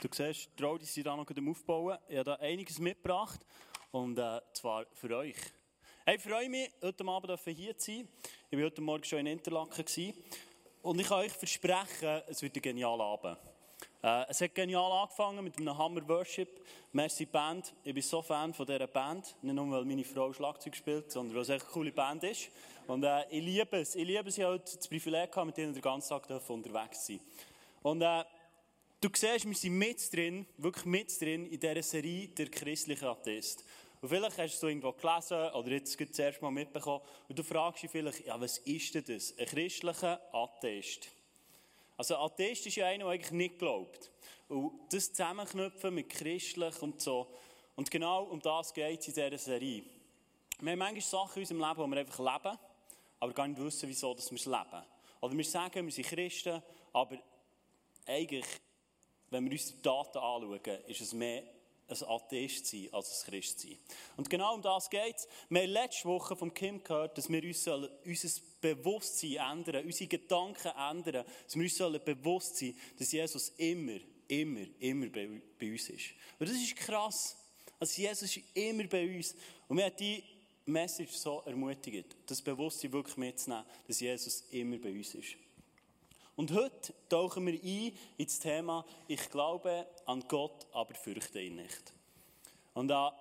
Du siehst, die Traudi sind da noch am Aufbauen. Ich habe da einiges mitgebracht. Und äh, zwar für euch. Hey, ich freue mich, heute Abend hier zu sein. Ich war heute Morgen schon in Interlaken. Und ich kann euch versprechen, es wird ein genialer Abend. Äh, es hat genial angefangen mit einem Hammer Worship. Merci Band. Ich bin so Fan von dieser Band. Nicht nur, weil meine Frau Schlagzeug spielt, sondern weil es echt eine coole Band ist. Und äh, ich liebe es. Ich liebe es, ich habe das Privileg gehabt, mit ihnen den ganzen Tag unterwegs zu sein. Und äh, Du siehst, wir sind mit drin, wirklich mit drin in dieser Serie «Der christliche Atheist». Und vielleicht hast du es irgendwo gelesen oder jetzt das erste Mal mitbekommen und du fragst dich vielleicht, ja, was ist denn das? Ein christlicher Atheist. Also Atheist ist ja einer, der eigentlich nicht glaubt. Und das zusammenknüpfen mit christlich und so. Und genau um das geht es in dieser Serie. Wir haben manchmal Sachen in unserem Leben, die wir einfach leben, aber gar nicht wissen, wieso wir es leben. Oder wir sagen, wir sind Christen, aber eigentlich wenn wir uns die Daten anschauen, ist es mehr ein Atheist sein als ein Christ sein. Und genau um das geht es. Wir haben letzte Woche vom Kim gehört, dass wir uns unser Bewusstsein ändern, unsere Gedanken ändern, dass wir uns bewusst sein dass Jesus immer, immer, immer bei, bei uns ist. Und das ist krass. Also Jesus ist immer bei uns. Und wir haben die Message so ermutigt, das Bewusstsein wirklich mitzunehmen, dass Jesus immer bei uns ist. Und heute tauchen wir ein ins Thema, ich glaube an Gott, aber fürchte ihn nicht. Und da,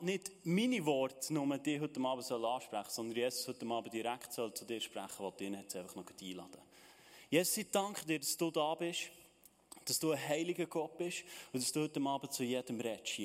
nicht meine Worte nur die heute Abend ansprechen sollen, sondern Jesus heute Abend direkt soll zu dir sprechen, will ihn jetzt einfach noch einladen. Jesus, ich danke dir, dass du da bist, dass du ein heiliger Gott bist und dass du heute Abend zu jedem redest.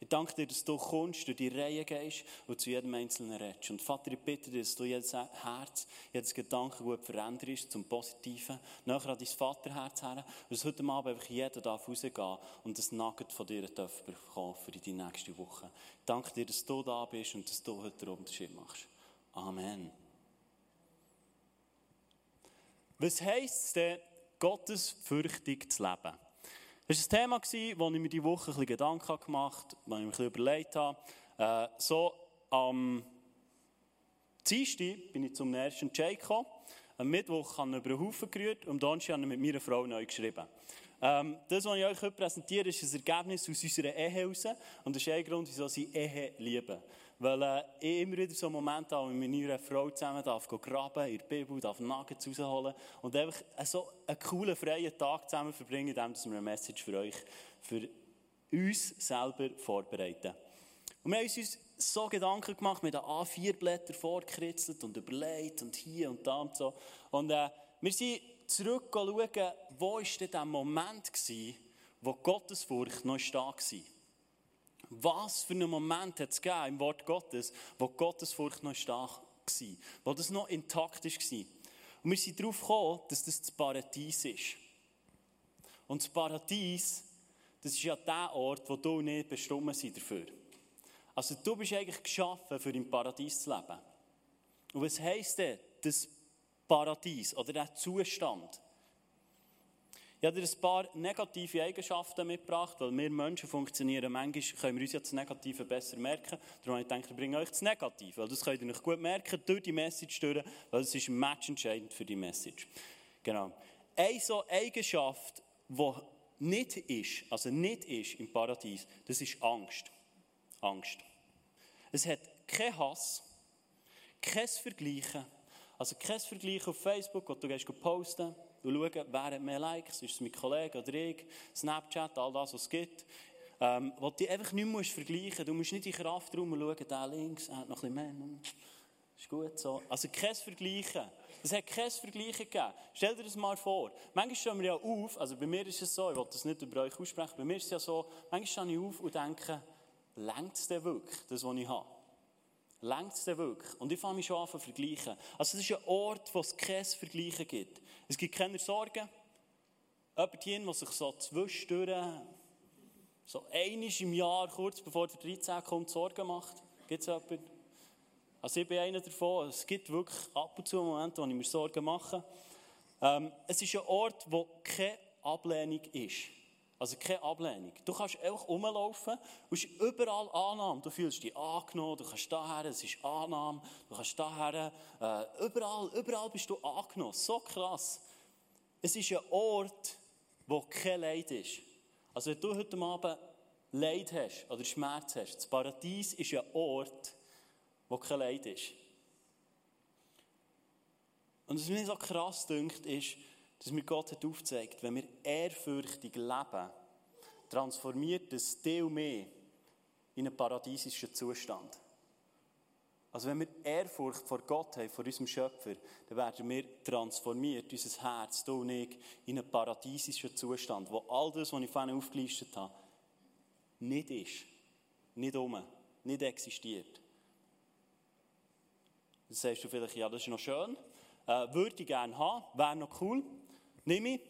Ich danke dir, dass du kommst, durch die Reihe gehst und zu jedem Einzelnen redest. Und Vater, ich bitte dir, dass du jedes Herz, jedes Gedanke gut veränderst zum Positiven, nachher an dein Vaterherz her, dass heute Abend einfach jeder darf rausgehen und das Nugget von dir darf bekommen für die nächste Woche. Ich danke dir, dass du da bist und dass du heute den Unterschied machst. Amen. Was heisst es denn, Gottes fürchtig zu leben? Das war ein Thema, wo ich mir diese Woche ein Gedanken gemacht habe, wo ich mir ein überlegt habe. Äh, so am Dienstag bin ich zum ersten Entscheid gekommen. Am Mittwoch habe ich über den Haufen gerührt und am Donnerstag habe ich mit meiner Frau neu geschrieben. Ähm, das, was ich euch heute präsentiere, ist ein Ergebnis aus unserer Ehe heraus. Und das ist ein Grund, wieso sie Ehe lieben. Weil äh, ich immer wieder so Moment habe, mit meiner Frau zusammen darf graben, der Bibel, darf Nuggets rausholen und einfach so einen coolen, freien Tag zusammen verbringen, indem wir eine Message für euch, für uns selber vorbereiten. Und wir haben uns so Gedanken gemacht, mit den A4-Blättern vorgekritzelt und überlegt und hier und da und so. Und äh, wir sind zurück wo war der Moment gewesen, wo Gottesfurcht noch stark war. Was für einen Moment hat es im Wort Gottes, wo Gottesfurcht noch stark war, wo das noch intakt war. Und wir sind darauf gekommen, dass das das Paradies ist. Und das Paradies, das ist ja der Ort, wo du nicht bestimmt sind dafür. Also du bist eigentlich geschaffen, für im Paradies zu leben. Und was heisst denn das Paradies oder der Zustand? Ich habe dir ein paar negative Eigenschaften mitgebracht, weil wir Menschen funktionieren. Manchmal können wir uns ja das Negative besser merken. Darum habe ich gedacht, ich bringe euch das Negative, weil das könnt ihr euch gut merken durch die Message durch, weil es ist matchentscheidend für die Message. Genau. Eine so Eigenschaft, die nicht ist, also nicht ist im Paradies, das ist Angst. Angst. Es hat keinen Hass, kein Vergleichen, also kein Vergleichen auf Facebook, wo du posten und schauen, wer hat mehr Likes, ist es mein Kollege oder ich, Snapchat, all das, was es gibt. Ähm, wo du einfach nicht mehr vergleichen musst. Du musst nicht in Kraft rum schauen, der links, er hat noch ein bisschen mehr. Ist gut so. Also kein Vergleichen. Es hat kein Vergleichen gegeben. Stell dir das mal vor. Manchmal stehen wir ja auf, also bei mir ist es so, ich will das nicht über euch aussprechen, bei mir ist es ja so, manchmal stehe ich auf und denke, längt es denn wirklich, das, was ich habe? Längt es denn wirklich? Und ich fange mich schon an zu vergleichen. Also es ist ein Ort, wo es kein Vergleichen gibt. Es gibt keine Sorgen. Jemand hier, der sich so zwischendurch, so einmal im Jahr, kurz bevor der 13 kommt, Sorgen macht. Gibt es jemanden? Also ich bin einer davon. Es gibt wirklich ab und zu Momente, wo ich mir Sorgen mache. Ähm, es ist ein Ort, wo keine Ablehnung ist. Also keine Ablehnung. Du kannst einfach rumlaufen und überall Annahme. Du fühlst dich angenommen, du kannst daher, es ist Annahme, du kannst daher, äh, überall, überall bist du angenommen. So krass. Es ist ein Ort, wo kein Leid ist. Also wenn du heute Abend Leid hast oder Schmerz hast, das Paradies ist ein Ort, wo kein Leid ist. Und was mir so krass dünkt, ist, dass mir Gott hat aufgezeigt, wenn wir ehrfürchtig leben, transformiert das Teil mehr in einen paradiesischen Zustand. Also wenn wir Ehrfurcht vor Gott haben, vor unserem Schöpfer, dann werden wir transformiert, unser Herz, du und ich, in einen paradiesischen Zustand, wo all das, was ich vorhin aufgelistet habe, nicht ist, nicht um, nicht existiert. Dann sagst du vielleicht, ja, das ist noch schön, äh, würde ich gerne haben, wäre noch cool, nehme ich.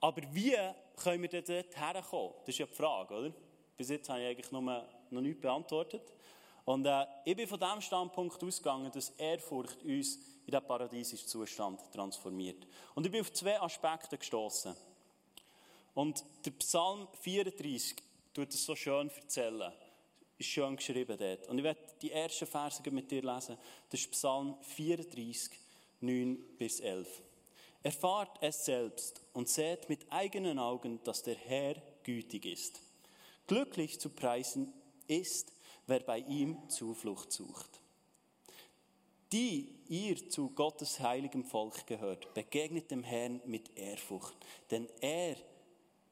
Aber wie können wir dort herkommen? Das ist ja die Frage, oder? Bis jetzt habe ich eigentlich noch, noch nichts beantwortet. Und äh, ich bin von dem Standpunkt ausgegangen, dass Ehrfurcht uns in den paradiesischen Zustand transformiert. Und ich bin auf zwei Aspekte gestoßen. Und der Psalm 34 tut es so schön erzählen. Ist schön geschrieben dort. Und ich werde die ersten Verse mit dir lesen. Das ist Psalm 34, 9 bis 11. Erfahrt es selbst und seht mit eigenen Augen, dass der Herr gütig ist. Glücklich zu preisen ist, wer bei ihm Zuflucht sucht. Die ihr zu Gottes heiligem Volk gehört, begegnet dem Herrn mit Ehrfurcht, denn er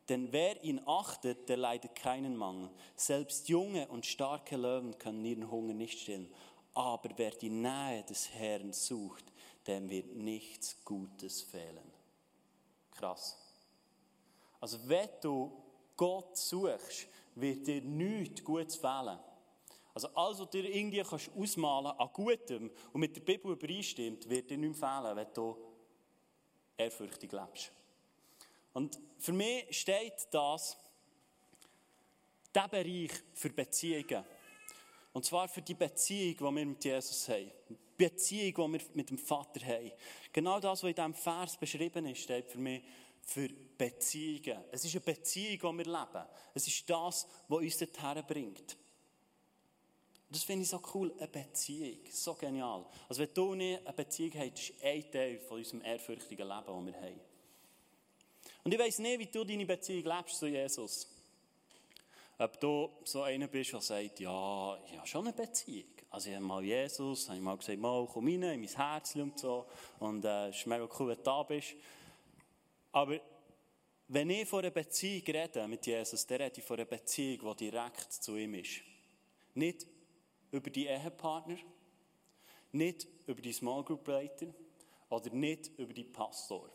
denn wer ihn achtet, der leidet keinen Mangel. Selbst junge und starke Löwen können ihren Hunger nicht stillen. Aber wer die Nähe des Herrn sucht, dem wird nichts Gutes fehlen. Krass. Also wenn du Gott suchst, wird dir nichts Gutes fehlen. Also alles, was dir irgendwie kannst ausmalen an Gutem und mit der Bibel übereinstimmt, wird dir nicht fehlen, wenn du ehrfürchtig lebst. Und für mich steht das, der Bereich für Beziehungen. Und zwar für die Beziehung, die wir mit Jesus haben. Die Beziehung, die wir mit dem Vater haben. Genau das, was in diesem Vers beschrieben ist, steht für mich für Beziehungen. Es ist eine Beziehung, die wir leben. Es ist das, was uns dorthin bringt. Das finde ich so cool, eine Beziehung. So genial. Also wenn du nicht eine Beziehung hast, ist ein Teil von unserem ehrfürchtigen Leben, das wir haben. Und ich weiss nicht, wie du deine Beziehung lebst zu Jesus. Ob du so einer bist, der sagt, ja, ich habe schon eine Beziehung. Also ich habe mal Jesus, habe ich mal gesagt, mal komm rein in mein Herz und so. Und äh, es ist mega cool, wenn du da bist. Aber wenn ich von einer Beziehung rede mit Jesus, dann rede ich von einer Beziehung, die direkt zu ihm ist. Nicht über die Ehepartner, nicht über die Small Group Leiter oder nicht über die Pastor.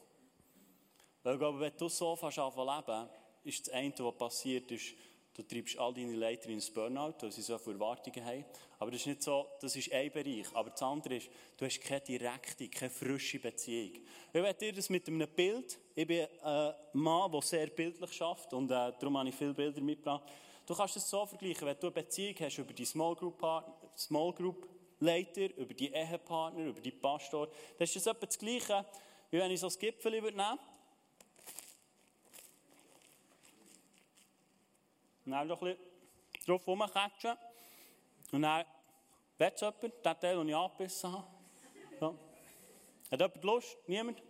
Weil ich glaube, wenn du so fast leben ist das eine, was passiert ist, du treibst all deine Leiter ins Burnout, weil sie so viele Erwartungen haben. Aber das ist nicht so, das ist ein Bereich. Aber das andere ist, du hast keine direkte, keine frische Beziehung. Ich werde dir das mit einem Bild, ich bin ein Mann, der sehr bildlich schafft und äh, darum habe ich viele Bilder mitgebracht. Du kannst es so vergleichen, wenn du eine Beziehung hast über die Small Group, Partner, Small Group Leiter, über die Ehepartner, über die Pastor, dann ist das etwa das Gleiche, wie wenn ich so ein Gipfel nehmen Und dann noch ein bisschen drauf rumkatschen. Und dann, will es jemand, den Teil, den ich angebissen habe? Ja. Hat jemand Lust? Niemand?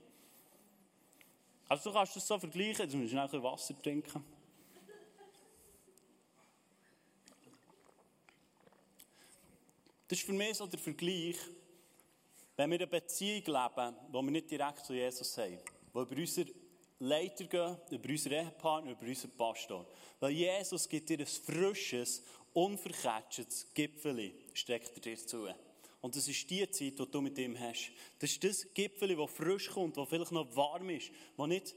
Also du kannst das so vergleichen, jetzt musst du ein bisschen Wasser trinken. Das ist für mich so der Vergleich, wenn wir eine Beziehung leben, wo wir nicht direkt zu Jesus haben, wo über unsere Leiter gehen, über unseren Ehepartner, über unseren Pastor. Weil Jesus gibt dir ein frisches, unverketschtes Gipfeli, streckt er dir zu. Und das ist die Zeit, die du mit ihm hast. Das ist das Gipfeli, das frisch kommt, das vielleicht noch warm ist, das nicht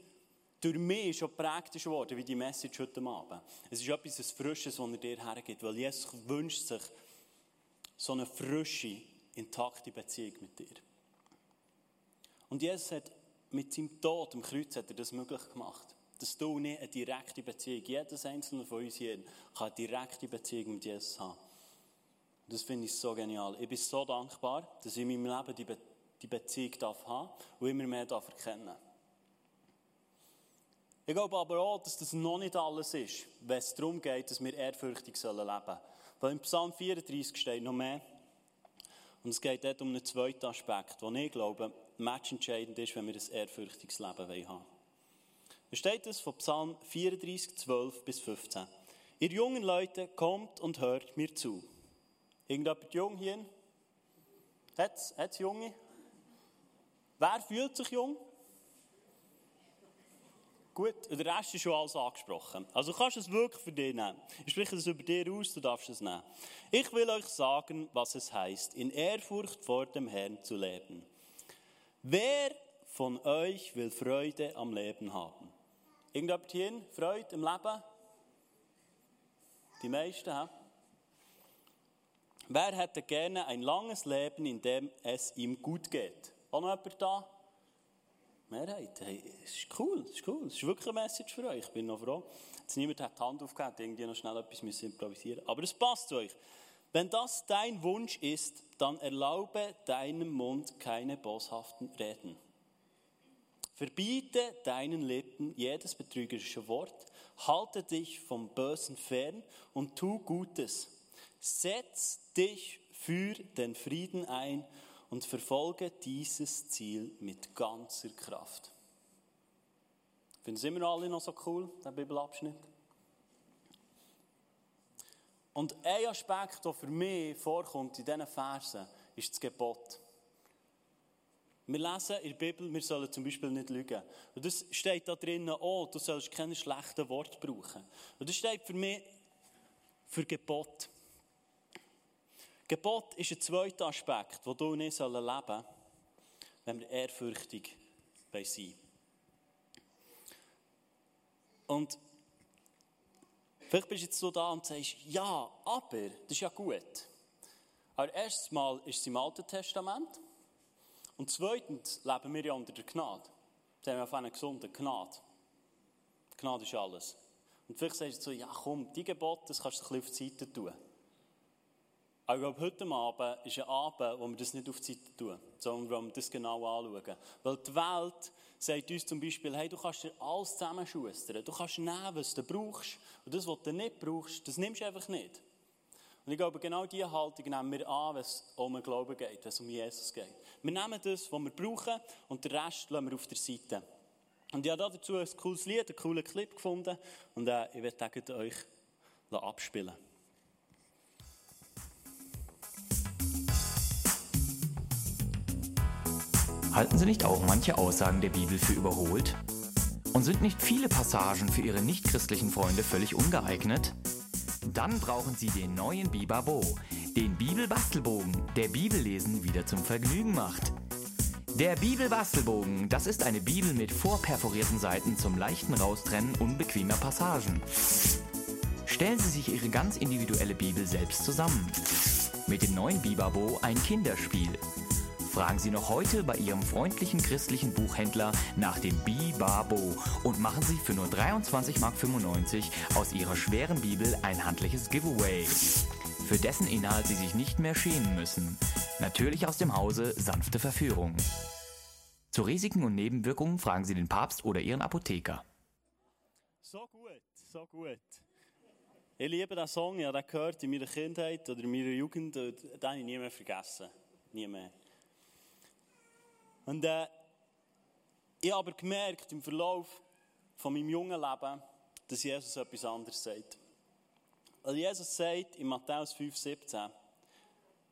durch mich schon geprägt ist wie die Message heute Abend. Es ist etwas Frisches, das er dir hergibt, weil Jesus wünscht sich so eine frische, intakte Beziehung mit dir. Und Jesus hat mit seinem Tod am Kreuz hat er das möglich gemacht. Dass du nicht eine direkte Beziehung, jedes einzelne von uns hier, kann eine direkte Beziehung mit Jesus haben. Und das finde ich so genial. Ich bin so dankbar, dass ich in meinem Leben die, Be die Beziehung darf haben und immer mehr darf erkennen Ich glaube aber auch, dass das noch nicht alles ist, wenn es darum geht, dass wir ehrfürchtig leben sollen. Weil im Psalm 34 steht noch mehr. Und es geht dort um einen zweiten Aspekt, den ich glaube, matchentscheidend ist, wenn wir ein ehrfürchtiges Leben haben wollen. Da steht es von Psalm 34, 12 bis 15. Ihr jungen Leute, kommt und hört mir zu. Irgendjemand jung hier? Hat es Junge? Wer fühlt sich jung? Gut, der Rest ist schon alles angesprochen. Also du kannst es wirklich für dich nehmen. Ich spreche das über dir aus, du darfst es nehmen. Ich will euch sagen, was es heißt, in Ehrfurcht vor dem Herrn zu leben. Wer von euch will Freude am Leben haben? Irgendjemand hier Freude im Leben? Die meisten, he? Wer hätte gerne ein langes Leben, in dem es ihm gut geht? Auch noch jemand da? Mehrheit. Hey, es ist cool, es ist cool. Es ist wirklich eine Message für euch. Ich bin noch froh. Jetzt niemand hat die Hand aufgehört, irgendwie noch schnell etwas improvisieren. Aber es passt zu euch. Wenn das dein Wunsch ist, dann erlaube deinem Mund keine boshaften Reden. Verbiete deinen Lippen jedes betrügerische Wort. Halte dich vom Bösen fern und tu Gutes. Setz dich für den Frieden ein und verfolge dieses Ziel mit ganzer Kraft. Finden Sie immer alle noch so cool, der Bibelabschnitt? Und ein Aspekt, der für mich vorkommt in diesen Versen, ist das Gebot. Wir lesen in der Bibel, wir sollen zum Beispiel nicht lügen. Und das steht da drinnen auch, du sollst keine schlechten Worte brauchen. Und das steht für mich für Gebot. Gebot ist ein zweiter Aspekt, wo du und ich leben sollen, wenn wir ehrfürchtig sein Und vielleicht bist du jetzt so da und sagst, ja, aber, das ist ja gut. Aber erstens mal ist es im Alten Testament. Und zweitens leben wir ja unter der Gnade. Das haben wir auf einer gesunden Gnade. Gnade ist alles. Und vielleicht sagst du so, ja komm, die Gebote, das kannst du ein bisschen auf die Seite tun. Aber ich glaube, heute Abend ist ein Abend, wo wir das nicht auf die Seite tun, sondern wo wir das genau anschauen. Weil die Welt sagt uns zum Beispiel, hey, du kannst dir alles zusammenschustern. Du kannst nehmen, was du brauchst. Und das, was du nicht brauchst, das nimmst du einfach nicht. Und ich glaube, genau diese Haltung nehmen wir an, wenn es um den Glauben geht, wenn es um Jesus geht. Wir nehmen das, was wir brauchen, und den Rest lassen wir auf der Seite. Und ich habe dazu ein cooles Lied, einen coolen Clip gefunden. Und äh, ich werde euch abspielen. Halten Sie nicht auch manche Aussagen der Bibel für überholt? Und sind nicht viele Passagen für Ihre nichtchristlichen Freunde völlig ungeeignet? Dann brauchen Sie den neuen Bibabo, den Bibelbastelbogen, der Bibellesen wieder zum Vergnügen macht. Der Bibelbastelbogen, das ist eine Bibel mit vorperforierten Seiten zum leichten Raustrennen unbequemer Passagen. Stellen Sie sich Ihre ganz individuelle Bibel selbst zusammen. Mit dem neuen Bibabo ein Kinderspiel. Fragen Sie noch heute bei Ihrem freundlichen christlichen Buchhändler nach dem Bibabo und machen Sie für nur 23,95 Mark aus Ihrer schweren Bibel ein handliches Giveaway, für dessen Inhalt Sie sich nicht mehr schämen müssen. Natürlich aus dem Hause sanfte Verführung. Zu Risiken und Nebenwirkungen fragen Sie den Papst oder Ihren Apotheker. So gut, so gut. Ich liebe diesen Song, ich habe den gehört in meiner Kindheit oder in meiner Jugend, den habe ich nie mehr vergessen. Nie mehr. Und äh, ich habe aber gemerkt im Verlauf von meinem jungen Leben, dass Jesus etwas anderes sagt. Weil Jesus sagt in Matthäus 5,17,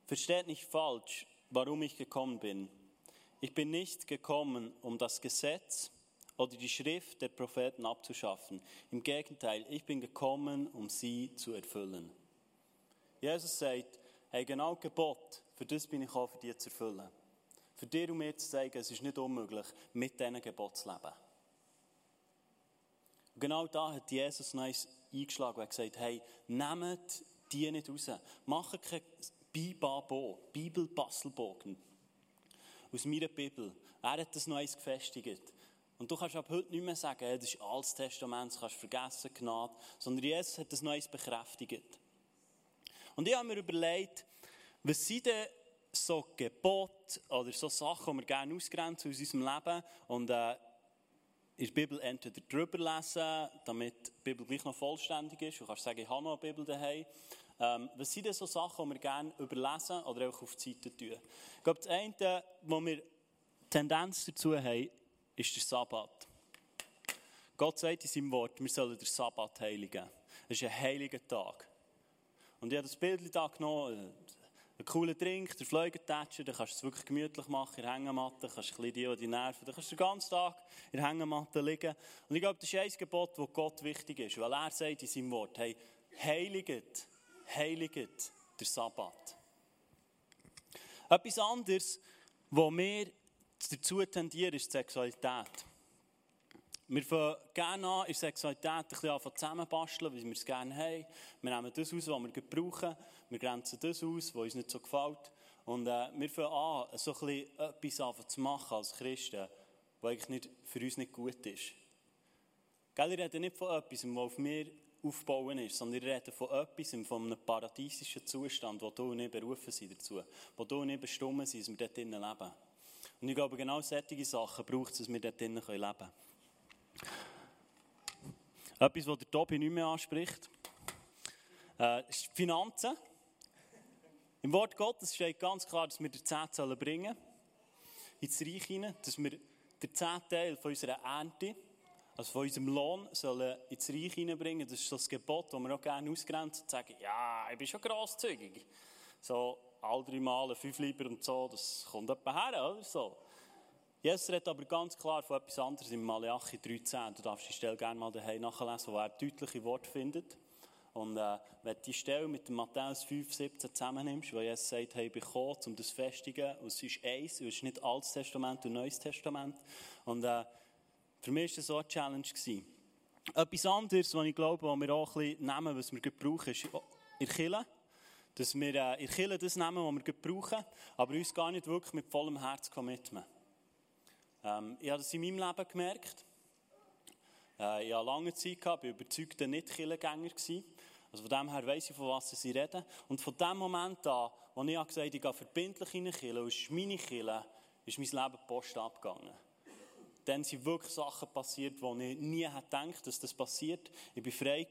versteht nicht falsch, warum ich gekommen bin. Ich bin nicht gekommen, um das Gesetz oder die Schrift der Propheten abzuschaffen. Im Gegenteil, ich bin gekommen, um sie zu erfüllen. Jesus sagt, hey, genau Gebot, für das bin ich auch für dich zu erfüllen für dir und mir zu zeigen, es ist nicht unmöglich, mit diesen Geboten zu leben. Und genau da hat Jesus noch eingeschlagen und gesagt, hey, nehmt die nicht raus. Macht kein Bibabo, Bibelbastelbogen aus meiner Bibel. Er hat das eins gefestigt. Und du kannst ab heute nicht mehr sagen, hey, das ist Altes Testament, das kannst du vergessen, Gnade. Sondern Jesus hat das eins bekräftigt. Und ich habe mir überlegt, was sind denn so Gebote oder so Sachen, die wir gerne ausgrenzen aus unserem Leben und äh, in der Bibel entweder drüber lesen, damit die Bibel gleich noch vollständig ist. Du kannst sagen, ich habe noch eine Bibel daheim. Ähm, was sind denn so Sachen, die wir gerne überlesen oder auch auf die Seite tun? Ich glaube, das eine, wo wir Tendenz dazu haben, ist der Sabbat. Gott sagt in seinem Wort, wir sollen den Sabbat heiligen. Es ist ein heiliger Tag. Und ich habe das Bild da genommen, einen coolen Trink, der Fleugentätscher, dann kannst du es wirklich gemütlich machen in der Hängematte, kannst du bisschen die, die nerven, dann kannst du den ganzen Tag in der Hängematte liegen. Und ich glaube, das ist ein Gebot, das Gott wichtig ist, weil er sagt in seinem Wort, hey, heiligt, heiligt der Sabbat. Etwas anderes, was wir dazu tendieren, ist die Sexualität. Wir fangen gerne an, in Sexualität ein bisschen zusammenbasteln, wie wir es gerne haben. Wir nehmen das aus, was wir brauchen. Wir grenzen das aus, was uns nicht so gefällt. Und äh, wir fangen an, so ein bisschen etwas zu machen als Christen, was eigentlich nicht, für uns nicht gut ist. Gell, ich rede nicht von etwas, was auf mir aufbauen ist, sondern ich rede von etwas, von einem paradiesischen Zustand, wo du und ich berufen sind dazu. Wo du und bestimmt sind, dass wir dort drinnen leben. Und ich glaube, genau solche Sachen braucht es, dass wir dort drinnen leben können. Etwas, was der Tobi nicht mehr anspricht, äh, ist Finanzen. Im Wort Gottes steht ganz klar, dass wir den Zehnt bringen ins Reich hinein, dass wir den Zehnteil von unserer Ernte, also von unserem Lohn, sollen ins Reich hineinbringen. Das ist das Gebot, das wir auch gerne ausgrenzen und sagen, ja, ich bin schon grosszügig. So, all drei Mal fünf Lieber und so, das kommt etwa her, oder so. Jesus redet aber ganz klar von etwas anderes im Malachi 13. Du darfst die Stelle gerne mal daheim nachlesen, wo er deutliche Worte findet. Und äh, wenn du die Stelle mit dem Matthäus 5, 17 zusammennimmst, wo Jesus sagt, hey, ich bin gekommen, um das zu festigen, und es ist eins, es ist nicht Altes Testament und Neues Testament. Und äh, für mich war das so eine Challenge. Gewesen. Etwas anderes, was ich glaube, was wir auch ein bisschen nehmen, was wir brauchen, ist in Kirche. Dass wir äh, in Kirche das nehmen, was wir brauchen, aber uns gar nicht wirklich mit vollem Herz committen. Ähm, ich habe das in meinem Leben gemerkt. Äh, ich hatte lange Zeit, gehabt, ich war überzeugter Nicht-Killengänger. Also von dem her weiss ich, von was sie reden. Und von dem Moment an, als ich gesagt habe, ich gehe verbindlich in eine und ist meine Kille, ist mein Leben Post abgegangen. Dann sind wirklich Sachen passiert, wo ich nie hätte gedacht, dass das passiert. Ich bin frei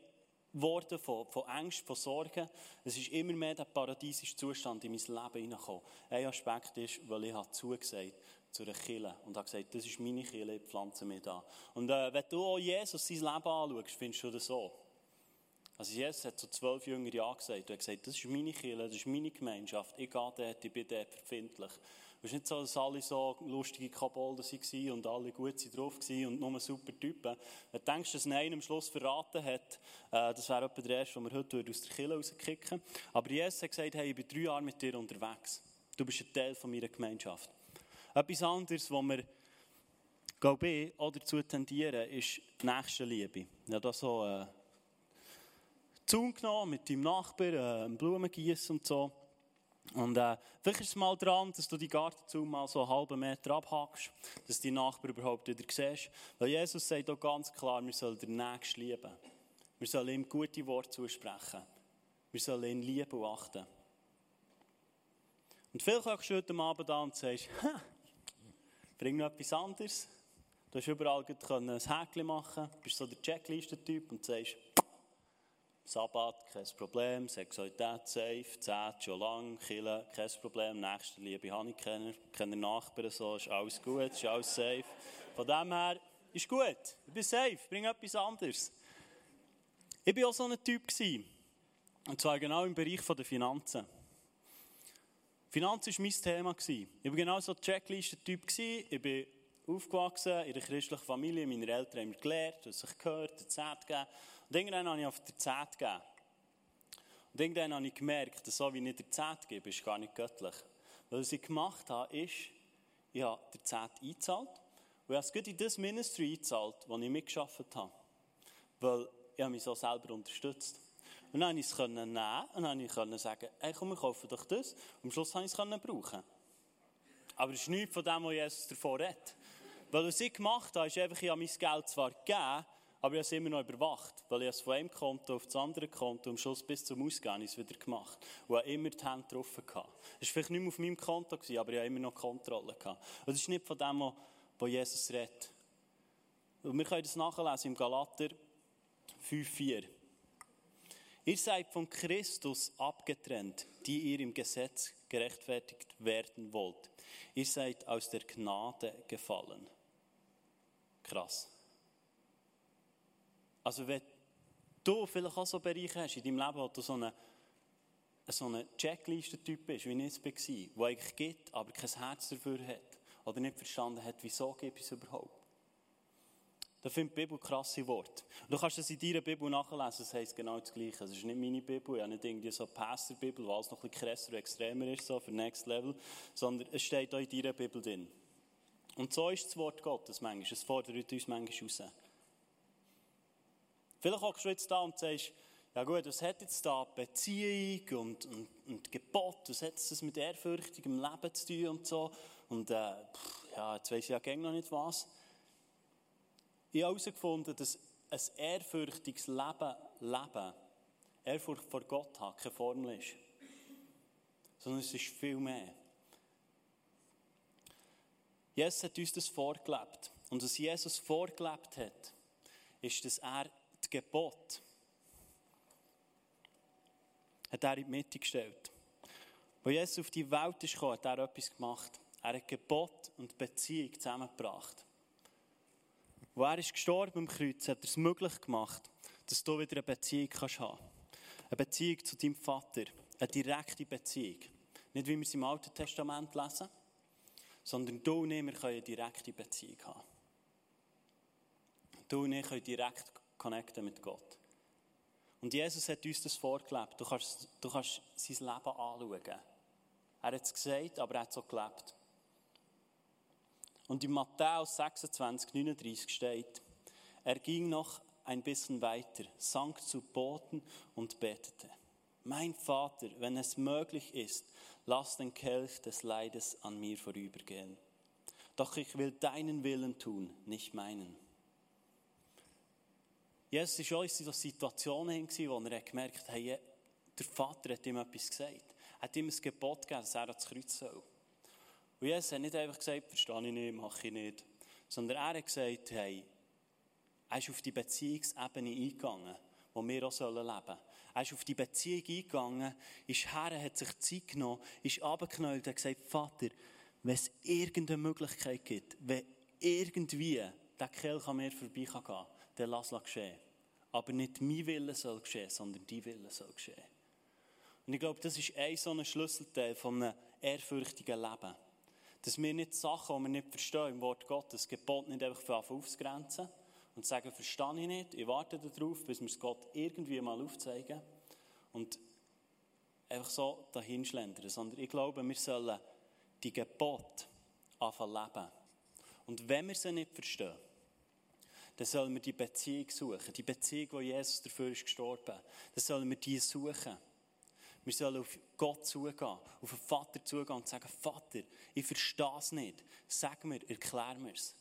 geworden von, von Ängsten, von Sorgen. Es ist immer mehr der paradiesische Zustand in mein Leben hineingekommen. Ein Aspekt ist, weil ich habe zugesagt zu einer Kille und habe gesagt, das ist meine Kille, ich pflanze mich da. Und äh, wenn du auch Jesus sein Leben anschaust, findest du das so. Also Jesus hat zu zwölf Jünger Ja gesagt. Er hat gesagt, das ist meine Kille, das ist meine Gemeinschaft. Ich gehe dort, ich bin dort verbindlich. Es ist nicht so, dass alle so lustige Kabolden waren und alle gut drauf waren und nur super Typen. Wenn du denkst, dass einer am Schluss verraten hat, äh, das wäre etwa der erste, den wir heute aus der Kille rauskicken Aber Jesus hat gesagt, hey, ich bin drei Jahre mit dir unterwegs. Du bist ein Teil von meiner Gemeinschaft. Etwas anderes, was wir, glaube ich, auch dazu tendieren, ist die Nächstenliebe. Ich habe da so äh, Zaun genommen mit deinem Nachbarn, äh, Blumen gießen und so. Und äh, vielleicht ist es mal dran, dass du die Gartenzaun mal so einen halben Meter abhackst, dass die Nachbarn überhaupt wieder siehst. Weil Jesus sagt auch ganz klar, wir sollen den Nächsten lieben. Wir sollen ihm gute Worte zusprechen. Wir sollen ihn lieben und achten. Und vielleicht kommst du heute Abend an und sagst, bring noch etwas anderes. Du hast überall ein Häkchen machen Du bist so der Checklisten-Typ und sagst, Sabbat, kein Problem, Sexualität safe, Zeit schon lang, Kille, kein Problem, nächste Liebe habe ich kennen, kenne Nachbarn, so, ist alles gut, ist alles safe. Von dem her, ist gut, ich bin safe, bring etwas anderes. Ich war auch so ein Typ. Gewesen, und zwar genau im Bereich der Finanzen. Finanzen war mein Thema. Ich war genau so Checklisten-Typ. Ich bin aufgewachsen in einer christlichen Familie. Meine Eltern haben mir gelernt, was ich gehört, die Zeit gegeben. Und irgendwann habe ich auf die Zeit gegeben. Und irgendwann habe ich gemerkt, dass so wie ich der Zeit gebe, ist gar nicht göttlich. Weil was ich gemacht habe, ist, ich habe die Zeit eingezahlt. Und ich habe es gut in das Ministry eingezahlt, das ich mitgearbeitet habe. Weil ich habe mich so selber unterstützt. Und dann konnte ich es nehmen und dann konnte ich sagen, hey, komm, wir kaufen doch das. Und am Schluss konnte ich es brauchen. Aber es ist nichts von dem, was Jesus davor redet. Weil was ich gemacht habe, ist einfach, ich habe mein Geld zwar gegeben, aber ich habe es immer noch überwacht. Weil ich es von einem Konto auf das andere Konto am Schluss bis zum Ausgehen es wieder gemacht. Und habe immer die Hände gehabt. Es war vielleicht nicht mehr auf meinem Konto, aber ich habe immer noch Kontrolle. Und das ist nicht von dem, was Jesus redet. Und wir können das nachlesen im Galater 5,4. Ihr seid von Christus abgetrennt, die ihr im Gesetz gerechtfertigt werden wollt. Ihr seid aus der Gnade gefallen. Krass. Also wenn du vielleicht auch so Bereiche hast in deinem Leben, wo du so eine, so eine Checkliste-Typ bist, wie ich es war, der eigentlich gibt, aber kein Herz dafür hat oder nicht verstanden hat, wieso gibt es überhaupt. Da findet die Bibel krasse Worte. Du kannst das in deiner Bibel nachlesen, das heisst genau das Gleiche. Es ist nicht meine Bibel, ich habe nicht irgendwie so eine Pastor-Bibel, die alles noch ein bisschen krasser und extremer ist, so für Next Level, sondern es steht auch in deiner Bibel drin. Und so ist das Wort Gottes manchmal. Es fordert uns manchmal raus. Vielleicht hockst du jetzt da und sagst, ja gut, was hat jetzt da Beziehung und, und, und Gebot, was hat das mit ehrfürchtigem Leben zu tun und so. Und äh, pff, ja, jetzt weiss ich ja noch nicht was. Ich habe herausgefunden, dass ein ehrfürchtiges Leben, Leben, Ehrfurcht vor Gott hat, keine Formel ist. Sondern es ist viel mehr. Jesus hat uns das vorgelebt. Und was Jesus vorgelebt hat, ist, dass er das Gebot hat er in die Mitte gestellt. Als Jesus auf die Welt gekommen, hat er etwas gemacht. Er hat Gebot und Beziehung zusammengebracht. Wo er ist gestorben am Kreuz, hat er es möglich gemacht, dass du wieder eine Beziehung kannst haben Eine Beziehung zu deinem Vater. Eine direkte Beziehung. Nicht wie wir es im Alten Testament lesen, sondern du und ich, wir können eine direkte Beziehung haben. Du und ich können direkt connecten mit Gott. Und Jesus hat uns das vorgelebt. Du kannst, du kannst sein Leben anschauen. Er hat es gesagt, aber er hat es auch gelebt. Und in Matthäus 26, 39 steht, er ging noch ein bisschen weiter, sank zu Boden und betete. Mein Vater, wenn es möglich ist, lass den Kelch des Leides an mir vorübergehen. Doch ich will deinen Willen tun, nicht meinen. Jesus war auch in so Situationen, wo er gemerkt hat, hey, der Vater hat ihm etwas gesagt. Er hat ihm ein Gebot gegeben, dass er ans Kreuz soll. Und Jesus hat nicht einfach gesagt, verstehe ich nicht, mache ich nicht. Sondern er hat gesagt, hey, er ist auf die Beziehungsebene eingegangen, wo wir auch leben sollen. Er ist auf die Beziehung eingegangen, ist her, hat sich Zeit genommen, ist runtergeknallt und hat gesagt, Vater, wenn es irgendeine Möglichkeit gibt, wenn irgendwie der Kelch an mir vorbeigehen kann, dann lass es geschehen. Aber nicht mein Wille soll geschehen, sondern dein Wille soll geschehen. Und ich glaube, das ist ein so ein Schlüsselteil von einem ehrfürchtigen Leben. Dass wir nicht Sachen, die wir nicht verstehen im Wort Gottes, das Gebot nicht einfach aufzugrenzen und sagen, verstehe ich nicht, ich warte darauf, bis wir es Gott irgendwie mal aufzeigen und einfach so dahin schlendern. Sondern ich glaube, wir sollen die Gebote anfangen leben. Und wenn wir sie nicht verstehen, dann sollen wir die Beziehung suchen. Die Beziehung, wo Jesus dafür ist gestorben. Dann sollen wir die suchen. Wir sollen auf Gott zugehen, auf den Vater zugehen und sagen, Vater, ich verstehe es nicht. Sag mir, erklär mir es.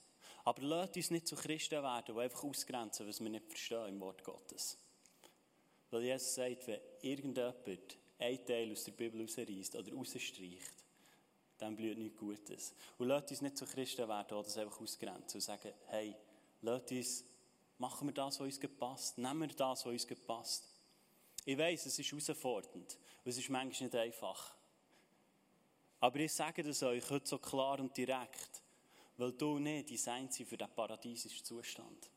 Aber lasst uns nicht zu Christen werden, die einfach ausgrenzen, was wir nicht verstehen im Wort Gottes. Weil Jesus sagt, wenn irgendjemand einen Teil aus der Bibel rausreißt oder rausstreicht, dann blüht nichts Gutes. Und lasst uns nicht zu Christen werden, die das einfach ausgrenzen und sagen, hey, lasst uns, machen wir das, was uns gepasst, nehmen wir das, was uns gepasst. Ich weiß, es ist herausfordernd. Und es ist manchmal nicht einfach. Aber ich sage das euch heute so klar und direkt, weil du nicht designt sind für den paradiesischen Zustand.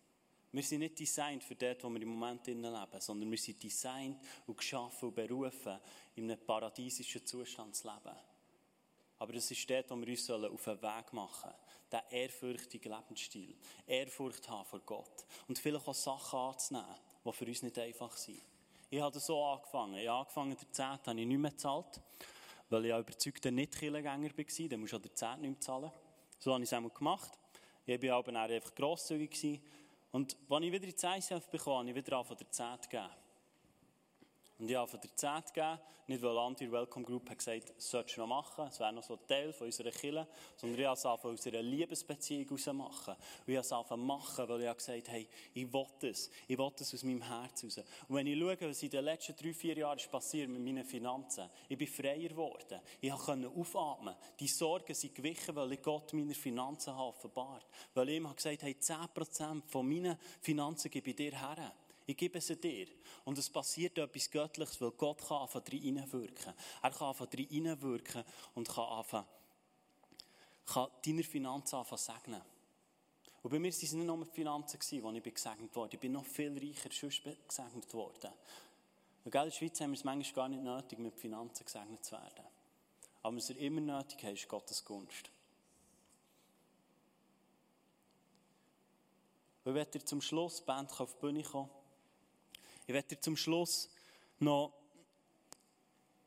Wir sind nicht designt für das, wo wir im Moment leben, sondern wir sind designt und geschaffen und berufen, in einem paradiesischen Zustand zu leben. Aber das ist dort, wo wir uns auf den Weg machen sollen. Der ehrfürchtige Lebensstil. Ehrfurcht haben vor Gott. Und vielleicht auch Sachen anzunehmen, die für uns nicht einfach sind. Ich habe so angefangen. Ich habe angefangen, der 10. habe ich nicht mehr gezahlt, weil ich ja überzeugter Nicht-Killengänger war. Dann musst du der 10. nicht mehr zahlen. So habe ich es einmal gemacht. Ich war aber einfach grosszügig. Und als ich wieder die ICF bekam, habe ich wieder an der 10 gegeben. Und ich habe der 10 gegeben, nicht weil Anti Welcome Group hat gesagt, das solltest du noch machen, es wäre noch so ein Teil von unserer Kirche, sondern ich habe es von unserer Liebesbeziehung heraus machen. Und ich habe es machen, weil ich habe gesagt hey, ich will das. Ich will das aus meinem Herz heraus. Und wenn ich schaue, was in den letzten drei, vier Jahren passiert mit meinen Finanzen, ich bin freier geworden. Ich konnte aufatmen. Die Sorgen sind gewichen, weil ich Gott meine Finanzen habe offenbart. Weil ich ihm gesagt habe, hey, 10% von meinen Finanzen gebe ich dir her. Ich gebe sie dir. Und es passiert etwas Göttliches, weil Gott kann anfangen, reinwirken. Er kann anfangen, reinwirken und kann anfangen, kann deine Finanzen anfangen segnen. Und bei mir waren es nicht nur die Finanzen, wo ich gesegnet wurde. Ich bin noch viel reicher sonst gesegnet worden. Und in der Schweiz haben wir es manchmal gar nicht nötig, mit Finanzen gesegnet zu werden. Aber was wir immer nötig haben, ist Gottes Gunst. Und ich werde zum Schluss, die Band auf die Bühne kommen, ich werde dir zum Schluss noch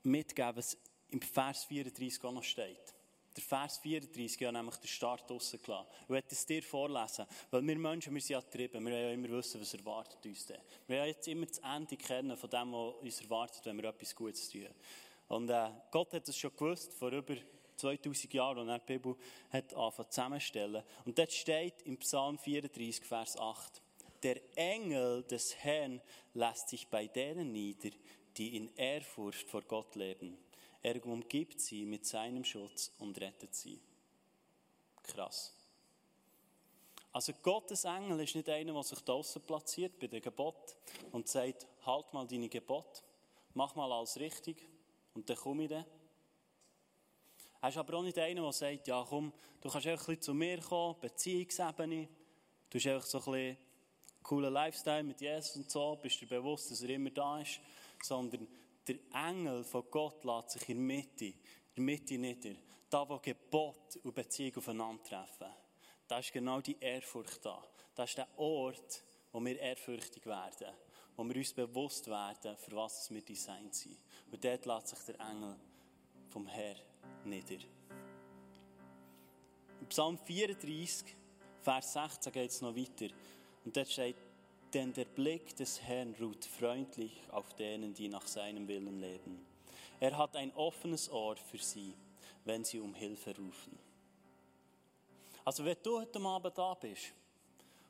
mitgeben, was im Vers 34 auch noch steht. Der Vers 34 hat nämlich den Start rausgelassen. Ich werde es dir vorlesen, weil wir Menschen, wir sind ja getrieben, wir wollen ja immer wissen, was erwartet uns denn. Wir wollen jetzt immer das Ende kennen von dem, was uns erwartet, wenn wir etwas Gutes tun. Und äh, Gott hat es schon gewusst, vor über 2000 Jahren, und er die Bibel hat angefangen zusammenstellen. Und dort steht im Psalm 34, Vers 8, der Engel des Herrn lässt sich bei denen nieder, die in Ehrfurcht vor Gott leben. Er umgibt sie mit seinem Schutz und rettet sie. Krass. Also Gottes Engel ist nicht einer, der sich draußen platziert bei den Gebot und sagt, halt mal deine Gebot, mach mal alles richtig und dann komme ich dann. Er ist aber auch nicht einer, der sagt, ja komm, du kannst einfach ein bisschen zu mir kommen, Beziehungsebene, du hast einfach so ein bisschen coolen Lifestyle mit Jesus und so, bist dir bewusst, dass er immer da ist, sondern der Engel von Gott lässt sich in der Mitte, in der Mitte nieder. Da, wo Gebot und Beziehung aufeinandertreffen. Da ist genau die Ehrfurcht da. Das ist der Ort, wo wir ehrfürchtig werden. Wo wir uns bewusst werden, für was wir designt sind. Und dort lässt sich der Engel vom Herrn nieder. Im Psalm 34, Vers 16 geht es noch weiter. Und dort steht, denn der Blick des Herrn ruht freundlich auf denen, die nach seinem Willen leben. Er hat ein offenes Ohr für sie, wenn sie um Hilfe rufen. Also wenn du heute Abend da bist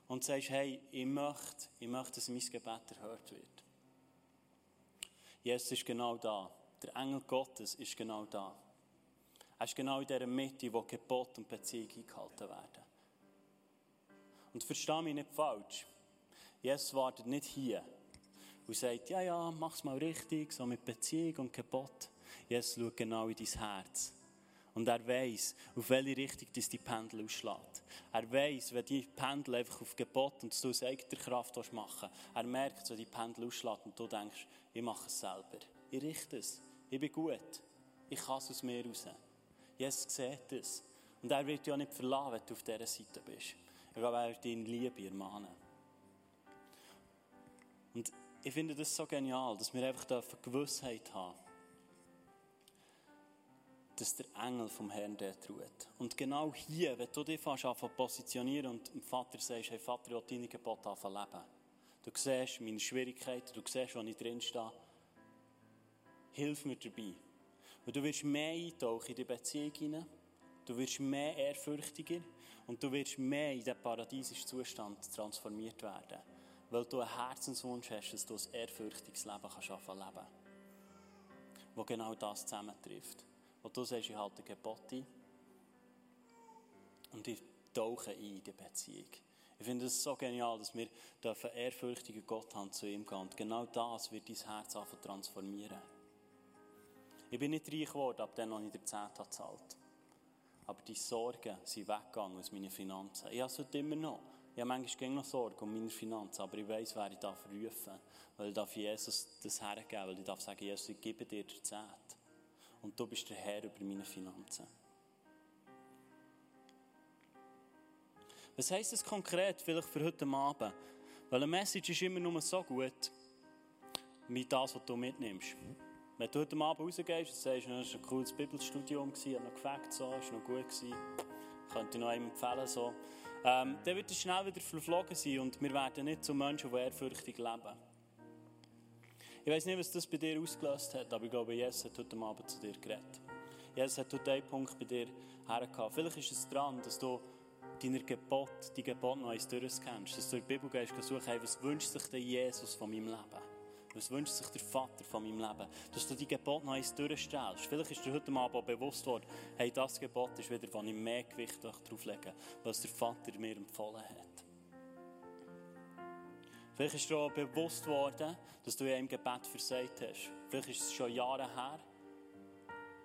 und sagst, hey, ich möchte, ich möchte, dass mein Gebet erhört wird. Jesus ist genau da. Der Engel Gottes ist genau da. Er ist genau in dieser Mitte, wo Gebot und Beziehung eingehalten werden. Und verstehe mich nicht falsch. Jesus wartet nicht hier und sagt, ja, ja, mach's mal richtig, so mit Beziehung und Gebot. Jesus schaut genau in dein Herz. Und er weiß, auf welche Richtung das die Pendel ausschlägt. Er weiß, wenn die Pendel einfach auf Gebot und du aus eigener Kraft machen Er merkt, wenn die Pendel ausschlägt und du denkst, ich mache es selber. Ich richte es. Ich bin gut. Ich kann es aus mir raus. Jesus sieht es. Und er wird dich auch nicht verlassen, wenn du auf dieser Seite bist. Er wird dich in Liebe ermahnen. Und ich finde das so genial, dass wir einfach eine Gewissheit haben, dass der Engel vom Herrn dort ruht. Und genau hier, wenn du dich fast positionieren und dem Vater sagst, hey Vater, ich will deine Gebote leben. Du siehst meine Schwierigkeiten, du siehst, wo ich drin stehe. Hilf mir dabei. Und du wirst mehr eintauchen in die Beziehung hinein. Du wirst mehr ehrfürchtiger und du wirst mehr in den paradiesischen Zustand transformiert werden weil du einen Herzenswunsch hast, dass du ein ehrfürchtiges Leben kannst leben Wo genau das zusammentrifft. Wo du sagst, ich halte Gebote und ich tauche ein in die Beziehung. Ich finde es so genial, dass wir einen ehrfürchtigen Gott haben zu ihm gehen. Und genau das wird dein Herz anfangen transformieren. Ich bin nicht reich geworden, ab dann, als ich der Zehnte gezahlt Aber die Sorgen sind weggegangen aus meinen Finanzen. Ich habe es heute immer noch. Ich habe manchmal noch Sorge um meine Finanzen, aber ich weiß, wer ich darf rufen. Weil ich darf Jesus das hergeben, weil ich darf sagen, Jesus, ich gebe dir die Zeit. Und du bist der Herr über meine Finanzen. Was heisst das konkret, vielleicht für heute Abend? Weil eine Message ist immer nur so gut, wie das, was du mitnimmst. Wenn du heute Abend rausgehst und sagst, es war ein cooles Bibelstudium, habe noch gefragt, so, war noch gut, könnte ich noch einem empfehlen, so ähm, dann wird es schnell wieder verflogen sein und wir werden nicht zu Menschen, die ehrfürchtig leben. Ich weiß nicht, was das bei dir ausgelöst hat, aber ich glaube, Jesus hat heute Abend zu dir geredet. Jesus hat heute einen Punkt bei dir hergehabt. Vielleicht ist es dran, dass du deine Gebot, die Gebot noch eins durchkennst. Dass du in die Bibel gehst und suchst, hey, was wünscht sich der Jesus von meinem Leben? Was wünscht sich der Vater von meinem Leben? Dass du die Gebot noch eins durchstellst. Vielleicht ist dir heute Abend auch bewusst worden, hey, das Gebot ist wieder, wo ich mehr Gewicht drauf lege, was der Vater mir empfohlen hat. Vielleicht ist dir auch bewusst worden, dass du in einem Gebet versagt hast. Vielleicht ist es schon Jahre her.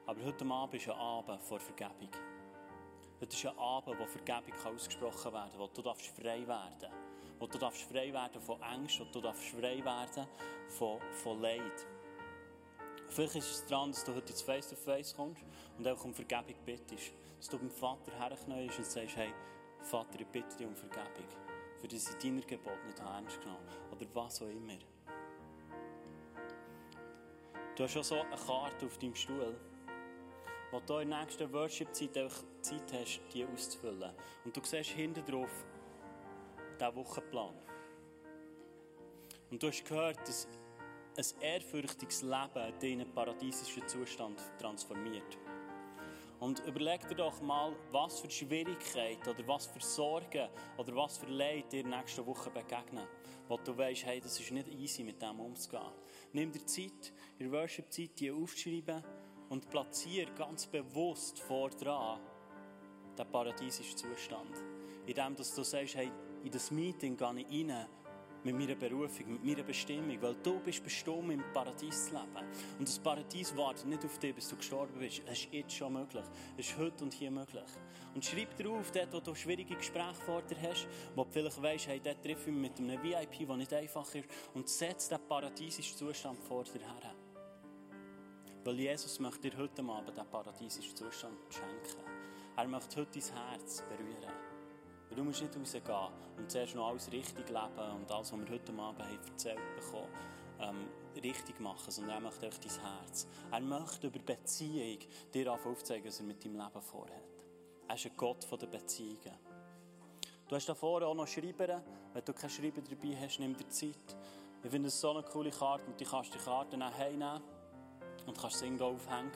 Aber heute Abend ist ein Abend vor Vergebung. Das ist ein Abend, wo Vergebung ausgesprochen werden kann, wo du frei werden darfst. Wo du darfst frei werden von Angst, wo du darfst frei werden von, von Leid. Vielleicht ist es dran, dass du heute ins Face-to-Face kommst und einfach um Vergebung bittest. Dass du beim Vater herknäust und sagst, hey, Vater, ich bitte dich um Vergebung. Für das ich deiner Gebot nicht ernst genommen Oder was auch immer. Du hast schon so eine Karte auf deinem Stuhl, wo du in der nächsten Worship-Zeit Zeit hast, die auszufüllen. Und du siehst hinten drauf diesen Wochenplan. Und du hast gehört, dass ein ehrfürchtiges Leben dich in einen paradiesischen Zustand transformiert. Und überleg dir doch mal, was für Schwierigkeiten oder was für Sorgen oder was für Leid dir nächste Woche begegnen. Wo du weißt, hey, das ist nicht easy, mit dem umzugehen. Nimm dir Zeit, in Worship-Zeit, die aufzuschreiben und platziere ganz bewusst vor dran den paradiesischen Zustand. Indem dass du sagst, hey, in das Meeting gehe ich rein mit meiner Berufung, mit meiner Bestimmung, weil du bist bestimmt, im Paradies zu leben. Und das Paradies wartet nicht auf dich, bis du gestorben bist. Es ist jetzt schon möglich. Es ist heute und hier möglich. Und schreib dir auf, dort, wo du schwierige Gespräche vor dir hast, wo du vielleicht weißt, hey, dort treffe ich mich mit einem VIP, der nicht einfach ist, und setz den paradiesischen Zustand vor dir her. Weil Jesus möchte dir heute Abend diesen paradiesischen Zustand schenken. Er möchte heute dein Herz berühren. Du musst nicht rausgehen und zuerst noch alles richtig leben und alles, was wir heute Abend haben erzählt bekommen, ähm, richtig machen, sondern er möchte euch dein Herz. Er möchte über Beziehung dir aufzeigen, was er mit deinem Leben vorhat. Er ist ein Gott der Beziehungen. Du hast da vorne auch noch Schreiber. Wenn du keinen Schreiber dabei hast, nimm dir Zeit. Ich finde es so eine coole Karte und du kannst die Karte dann heimnehmen und kannst sie irgendwo aufhängen,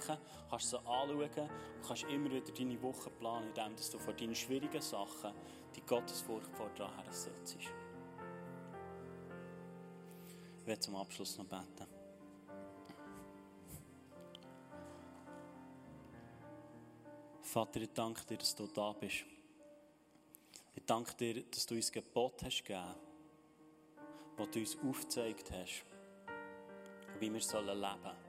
kannst sie anschauen und kannst immer wieder deine Woche planen, indem du vor deinen schwierigen Sachen die Gottesfurcht vor dir hersetzt. Ich werde zum Abschluss noch beten. Vater, ich danke dir, dass du da bist. Ich danke dir, dass du uns Gebot hast gegeben, das du uns aufgezeigt hast, wie wir leben sollen.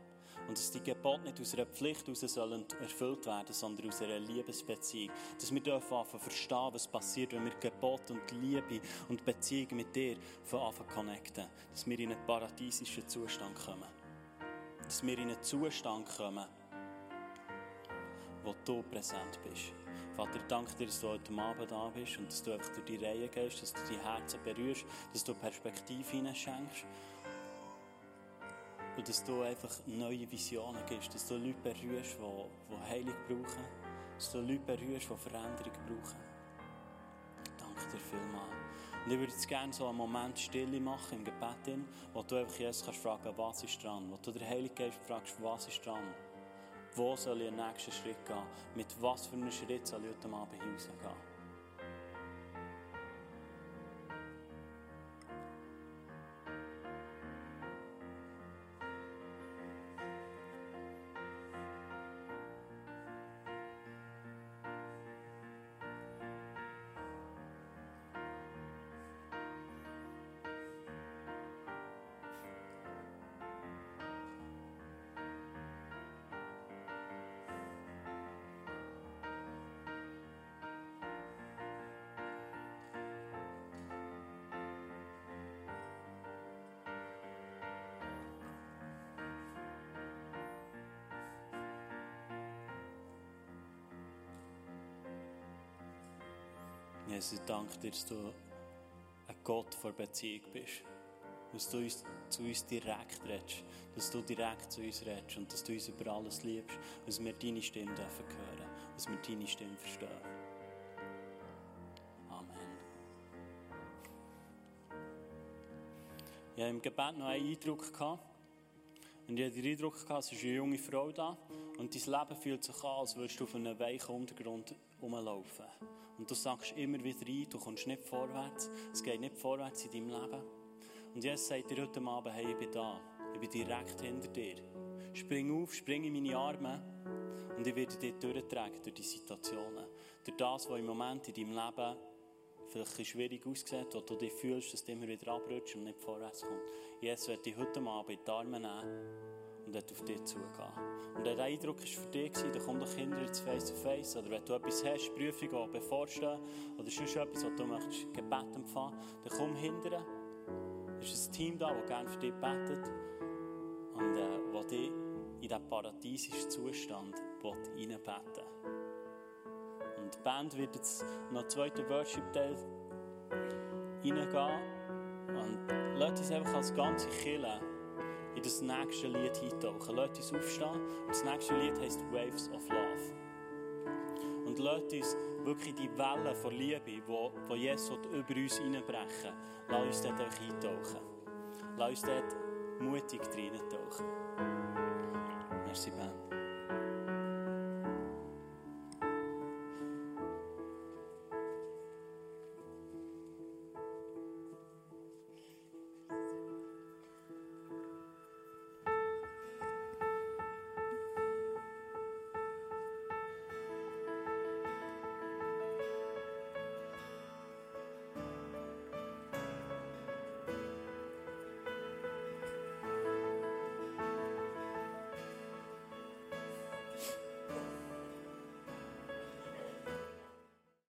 Und dass die Gebote nicht aus einer Pflicht heraus sollen erfüllt werden, sondern aus einer Liebesbeziehung. Dass wir dürfen verstehen, was passiert, wenn wir Gebot und Liebe und Beziehung mit dir von Anfang connecten. Dass wir in einen paradiesischen Zustand kommen. Dass wir in einen Zustand kommen, wo du präsent bist. Vater, danke dir, dass du heute Abend da bist und dass du einfach durch die Reihe gehst, dass du die Herzen berührst, dass du Perspektive hineinschenkst und dass du einfach neue Visionen gibst, dass du Leute berührst, die, die Heilung brauchen, dass du Leute berührst, die Veränderung brauchen. Danke dir vielmals. Und ich würde jetzt gerne so einen Moment Stille machen im Gebet, wo du einfach Jesus kannst fragen, was ist dran? Wo du der Heilige Geist fragst, was ist dran? Wo soll ich den nächsten Schritt gehen? Mit was für einem Schritt soll ich heute Abend rausgehen? Jesus, ich danke dir, dass du ein Gott vor Beziehung bist. Dass du uns, zu uns direkt redest. Dass du direkt zu uns redest und dass du uns über alles liebst. Dass wir deine Stimme dürfen hören. Dass wir deine Stimme verstehen. Amen. Ich hatte im Gebet noch einen Eindruck. Gehabt. Und ich hatte den Eindruck, gehabt, es ist eine junge Frau da und dein Leben fühlt sich an, als würdest du auf einem weichen Untergrund rumlaufen. Und du sagst immer wieder ein, du kommst nicht vorwärts, es geht nicht vorwärts in deinem Leben. Und Jesus sagt dir heute Abend, hey, ich bin da, ich bin direkt hinter dir. Spring auf, spring in meine Arme und ich werde dich durchtragen durch die Situationen. Durch das, was im Moment in deinem Leben vielleicht schwierig aussieht, wo du dich fühlst, dass du immer wieder abrutscht und nicht vorwärts kommst. Jesus wird dich heute Abend in die Arme nehmen und auf dich zugehen. Und der Eindruck ist für dich war, dann komm doch hinter ins Face-to-Face. Oder wenn du etwas hast, Prüfungen, die bevorstehen, oder sonst etwas, was du möchtest, Gebet empfangen, dann komm hinter. Es ist ein Team da, das gerne für dich betet und äh, das dich in diesen paradiesischen Zustand reinbeten Und die Band wird jetzt noch einen zweiten Worship-Teil reingehen und lasst uns einfach als ganze in das nächste Lied eintauchen. Lasst uns aufstehen. Und das nächste Lied heißt Waves of Love. Und lasst uns wirklich die Wellen von Liebe, die, Jesus über uns hineinbrechen, lasst uns dort einfach eintauchen. Lasst uns dort mutig reintauchen. Merci, Ben.